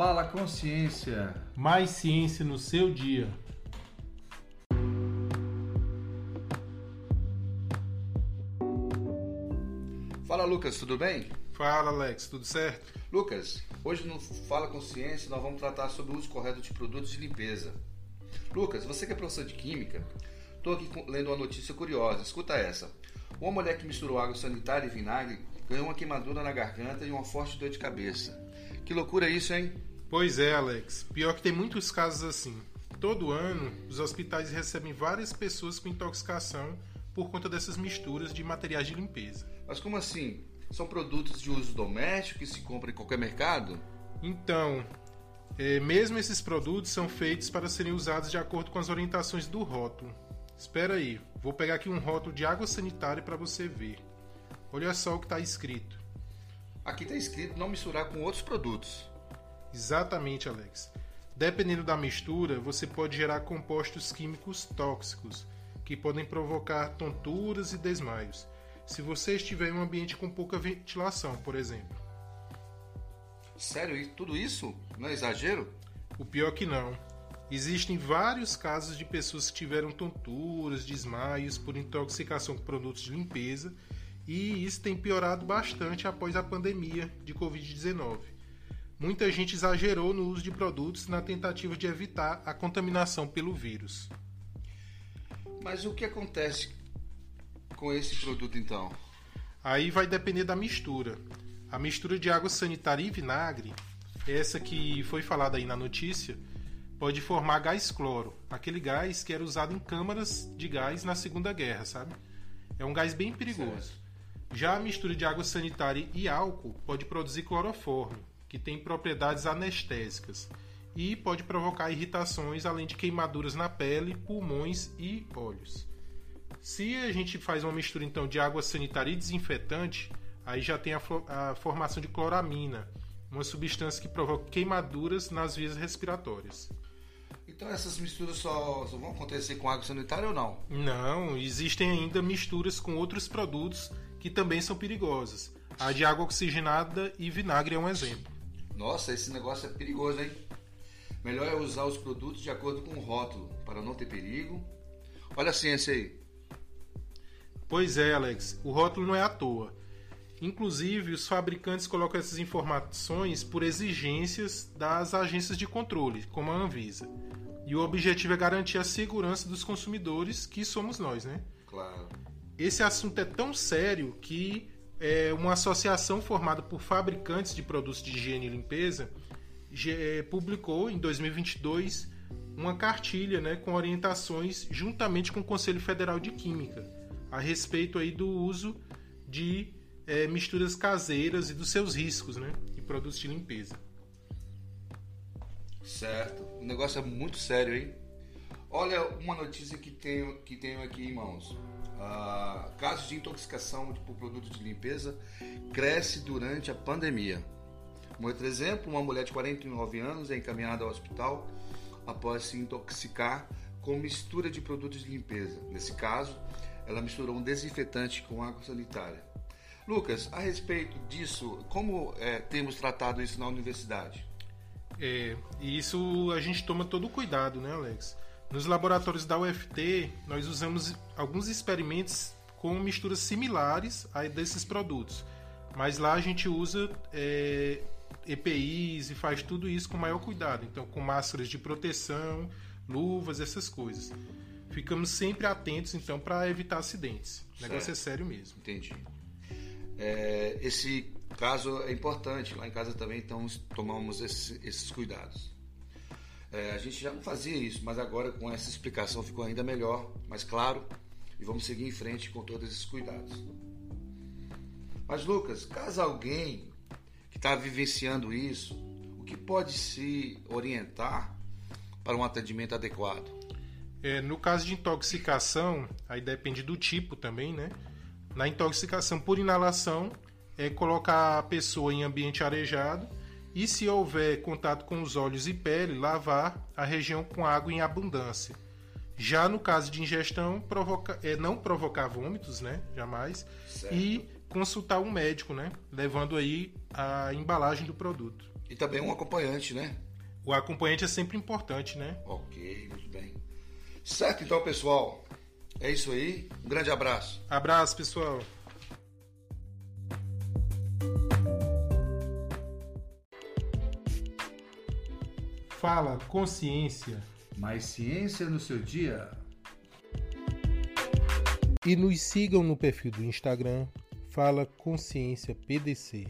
Fala Consciência. Mais ciência no seu dia. Fala Lucas, tudo bem? Fala Alex, tudo certo? Lucas, hoje no Fala Consciência nós vamos tratar sobre o uso correto de produtos de limpeza. Lucas, você que é professor de química, estou aqui lendo uma notícia curiosa. Escuta essa. Uma mulher que misturou água sanitária e vinagre ganhou uma queimadura na garganta e uma forte dor de cabeça. Que loucura isso, hein? Pois é, Alex. Pior que tem muitos casos assim. Todo ano, os hospitais recebem várias pessoas com intoxicação por conta dessas misturas de materiais de limpeza. Mas como assim? São produtos de uso doméstico que se compra em qualquer mercado? Então, é, mesmo esses produtos são feitos para serem usados de acordo com as orientações do rótulo. Espera aí, vou pegar aqui um rótulo de água sanitária para você ver. Olha só o que está escrito. Aqui está escrito não misturar com outros produtos. Exatamente, Alex. Dependendo da mistura, você pode gerar compostos químicos tóxicos, que podem provocar tonturas e desmaios, se você estiver em um ambiente com pouca ventilação, por exemplo. Sério, tudo isso? Não é exagero? O pior que não. Existem vários casos de pessoas que tiveram tonturas, desmaios por intoxicação com produtos de limpeza, e isso tem piorado bastante após a pandemia de Covid-19. Muita gente exagerou no uso de produtos na tentativa de evitar a contaminação pelo vírus. Mas o que acontece com esse produto então? Aí vai depender da mistura. A mistura de água sanitária e vinagre, essa que foi falada aí na notícia, pode formar gás cloro, aquele gás que era usado em câmaras de gás na Segunda Guerra, sabe? É um gás bem perigoso. Certo. Já a mistura de água sanitária e álcool pode produzir cloroforme, que tem propriedades anestésicas e pode provocar irritações, além de queimaduras na pele, pulmões e olhos. Se a gente faz uma mistura então de água sanitária e desinfetante, aí já tem a, a formação de cloramina, uma substância que provoca queimaduras nas vias respiratórias. Então essas misturas só, só, vão acontecer com água sanitária ou não? Não, existem ainda misturas com outros produtos que também são perigosas. A de água oxigenada e vinagre é um exemplo. Nossa, esse negócio é perigoso, hein? Melhor é usar os produtos de acordo com o rótulo, para não ter perigo. Olha a ciência aí. Pois é, Alex, o rótulo não é à toa. Inclusive, os fabricantes colocam essas informações por exigências das agências de controle, como a Anvisa. E o objetivo é garantir a segurança dos consumidores, que somos nós, né? Claro. Esse assunto é tão sério que é, uma associação formada por fabricantes de produtos de higiene e limpeza é, publicou em 2022 uma cartilha né, com orientações juntamente com o Conselho Federal de Química a respeito aí do uso de é, misturas caseiras e dos seus riscos né, de produtos de limpeza. Certo. O negócio é muito sério, hein? Olha uma notícia que tenho, que tenho aqui em mãos. Ah, casos de intoxicação por produtos de limpeza cresce durante a pandemia. Um outro exemplo, uma mulher de 49 anos é encaminhada ao hospital após se intoxicar com mistura de produtos de limpeza. Nesse caso, ela misturou um desinfetante com água sanitária. Lucas, a respeito disso, como é, temos tratado isso na universidade? É, e isso a gente toma todo cuidado, né, Alex? Nos laboratórios da UFT, nós usamos alguns experimentos com misturas similares a desses produtos, mas lá a gente usa é, EPIs e faz tudo isso com maior cuidado, então com máscaras de proteção, luvas, essas coisas. Ficamos sempre atentos então para evitar acidentes. O negócio é sério mesmo. Entendi. É, esse caso é importante. Lá em casa também então tomamos esse, esses cuidados. É, a gente já não fazia isso, mas agora com essa explicação ficou ainda melhor, mais claro, e vamos seguir em frente com todos esses cuidados. Mas Lucas, caso alguém que está vivenciando isso, o que pode se orientar para um atendimento adequado? É, no caso de intoxicação, aí depende do tipo também, né? Na intoxicação por inalação, é colocar a pessoa em ambiente arejado e, se houver contato com os olhos e pele, lavar a região com água em abundância. Já no caso de ingestão, provoca, é não provocar vômitos, né? Jamais. Certo. E consultar um médico, né? Levando aí a embalagem do produto. E também um acompanhante, né? O acompanhante é sempre importante, né? Ok, muito bem. Certo, então, pessoal. É isso aí. Um grande abraço. Abraço, pessoal. Fala Consciência. Mais ciência no seu dia. E nos sigam no perfil do Instagram Fala Consciência PDC.